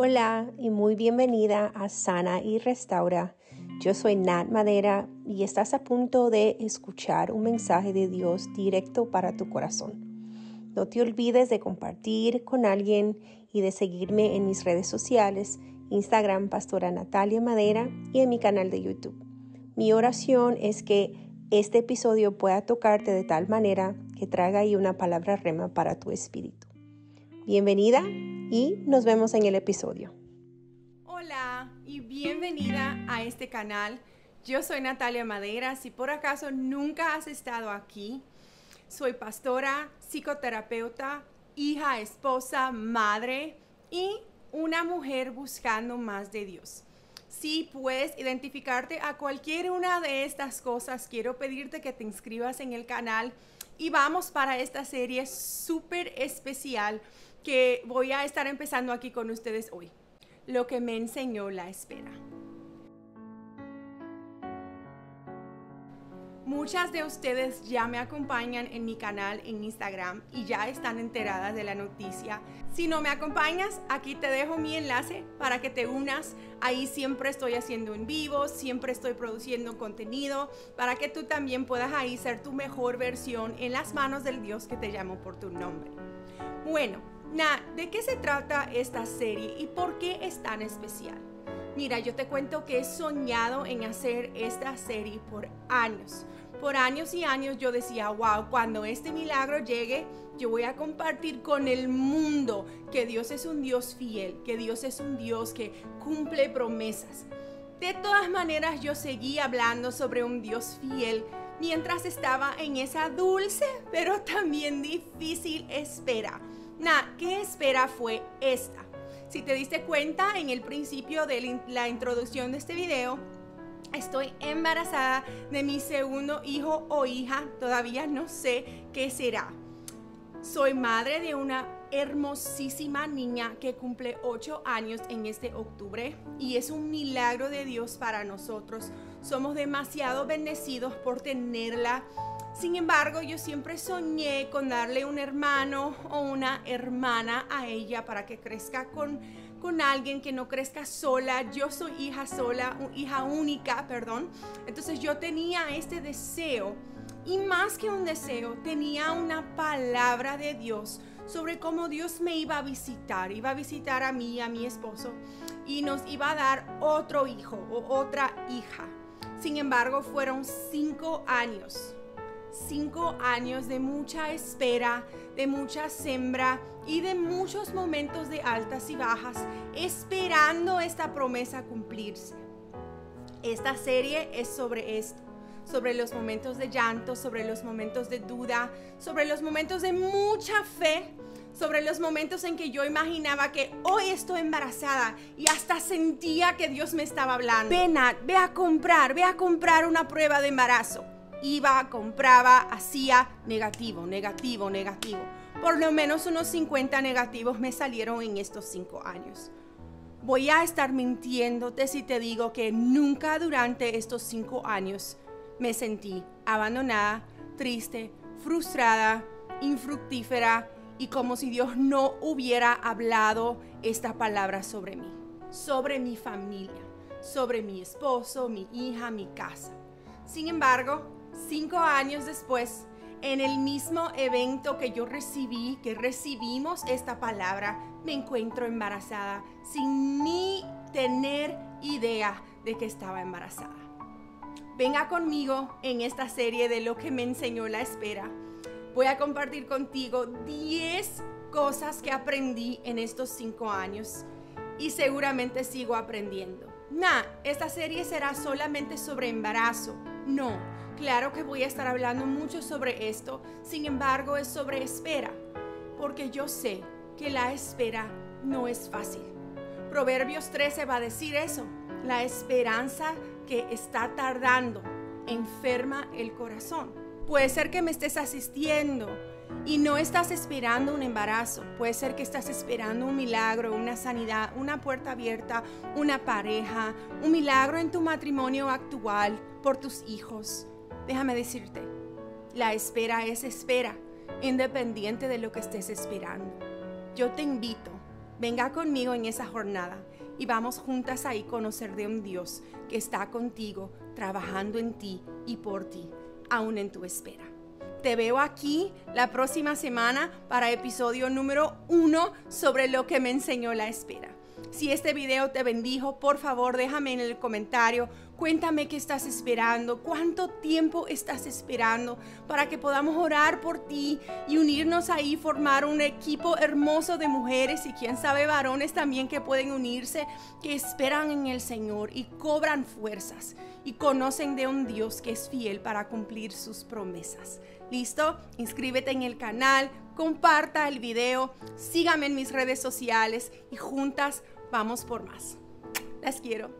Hola y muy bienvenida a Sana y Restaura. Yo soy Nat Madera y estás a punto de escuchar un mensaje de Dios directo para tu corazón. No te olvides de compartir con alguien y de seguirme en mis redes sociales, Instagram Pastora Natalia Madera y en mi canal de YouTube. Mi oración es que este episodio pueda tocarte de tal manera que traiga ahí una palabra rema para tu espíritu. Bienvenida y nos vemos en el episodio. Hola y bienvenida a este canal. Yo soy Natalia Madera. Si por acaso nunca has estado aquí, soy pastora, psicoterapeuta, hija, esposa, madre y una mujer buscando más de Dios. Si puedes identificarte a cualquier una de estas cosas, quiero pedirte que te inscribas en el canal y vamos para esta serie súper especial que voy a estar empezando aquí con ustedes hoy. Lo que me enseñó la espera. Muchas de ustedes ya me acompañan en mi canal en Instagram y ya están enteradas de la noticia. Si no me acompañas, aquí te dejo mi enlace para que te unas. Ahí siempre estoy haciendo en vivo, siempre estoy produciendo contenido para que tú también puedas ahí ser tu mejor versión en las manos del Dios que te llamo por tu nombre. Bueno, Nah, ¿de qué se trata esta serie y por qué es tan especial? Mira, yo te cuento que he soñado en hacer esta serie por años. Por años y años yo decía, wow, cuando este milagro llegue, yo voy a compartir con el mundo que Dios es un Dios fiel, que Dios es un Dios que cumple promesas. De todas maneras, yo seguí hablando sobre un Dios fiel mientras estaba en esa dulce, pero también difícil espera Nah, ¿qué espera fue esta? Si te diste cuenta en el principio de la introducción de este video, estoy embarazada de mi segundo hijo o hija, todavía no sé qué será. Soy madre de una hermosísima niña que cumple 8 años en este octubre y es un milagro de Dios para nosotros. Somos demasiado bendecidos por tenerla sin embargo, yo siempre soñé con darle un hermano o una hermana a ella para que crezca con, con alguien que no crezca sola. Yo soy hija sola, hija única, perdón. Entonces yo tenía este deseo y más que un deseo, tenía una palabra de Dios sobre cómo Dios me iba a visitar. Iba a visitar a mí, a mi esposo, y nos iba a dar otro hijo o otra hija. Sin embargo, fueron cinco años cinco años de mucha espera, de mucha sembra y de muchos momentos de altas y bajas, esperando esta promesa cumplirse. Esta serie es sobre esto, sobre los momentos de llanto, sobre los momentos de duda, sobre los momentos de mucha fe, sobre los momentos en que yo imaginaba que hoy estoy embarazada y hasta sentía que Dios me estaba hablando. Ven, ve a comprar, ve a comprar una prueba de embarazo iba, compraba, hacía negativo, negativo, negativo. Por lo menos unos 50 negativos me salieron en estos cinco años. Voy a estar mintiéndote si te digo que nunca durante estos cinco años me sentí abandonada, triste, frustrada, infructífera y como si Dios no hubiera hablado esta palabra sobre mí, sobre mi familia, sobre mi esposo, mi hija, mi casa. Sin embargo, cinco años después, en el mismo evento que yo recibí, que recibimos esta palabra, me encuentro embarazada sin ni tener idea de que estaba embarazada. Venga conmigo en esta serie de lo que me enseñó la espera. Voy a compartir contigo 10 cosas que aprendí en estos cinco años y seguramente sigo aprendiendo. Nah, esta serie será solamente sobre embarazo. No, Claro que voy a estar hablando mucho sobre esto, sin embargo es sobre espera, porque yo sé que la espera no es fácil. Proverbios 13 va a decir eso, la esperanza que está tardando enferma el corazón. Puede ser que me estés asistiendo y no estás esperando un embarazo. Puede ser que estás esperando un milagro, una sanidad, una puerta abierta, una pareja, un milagro en tu matrimonio actual por tus hijos. Déjame decirte, la espera es espera, independiente de lo que estés esperando. Yo te invito Venga conmigo en esa jornada y vamos juntas ahí conocer de un Dios que está contigo, trabajando en ti y por ti, aún en tu espera. Te veo aquí la próxima semana para episodio número uno sobre lo que me enseñó la espera. Si este video te bendijo, por favor déjame en el comentario, cuéntame qué estás esperando, cuánto tiempo estás esperando para que podamos orar por ti y unirnos ahí, formar un equipo hermoso de mujeres y quién sabe varones también que pueden unirse, que esperan en el Señor y cobran fuerzas y conocen de un Dios que es fiel para cumplir sus promesas. ¿Listo? Inscríbete en el canal, comparta el video, sígame en mis redes sociales y juntas vamos por más. Las quiero.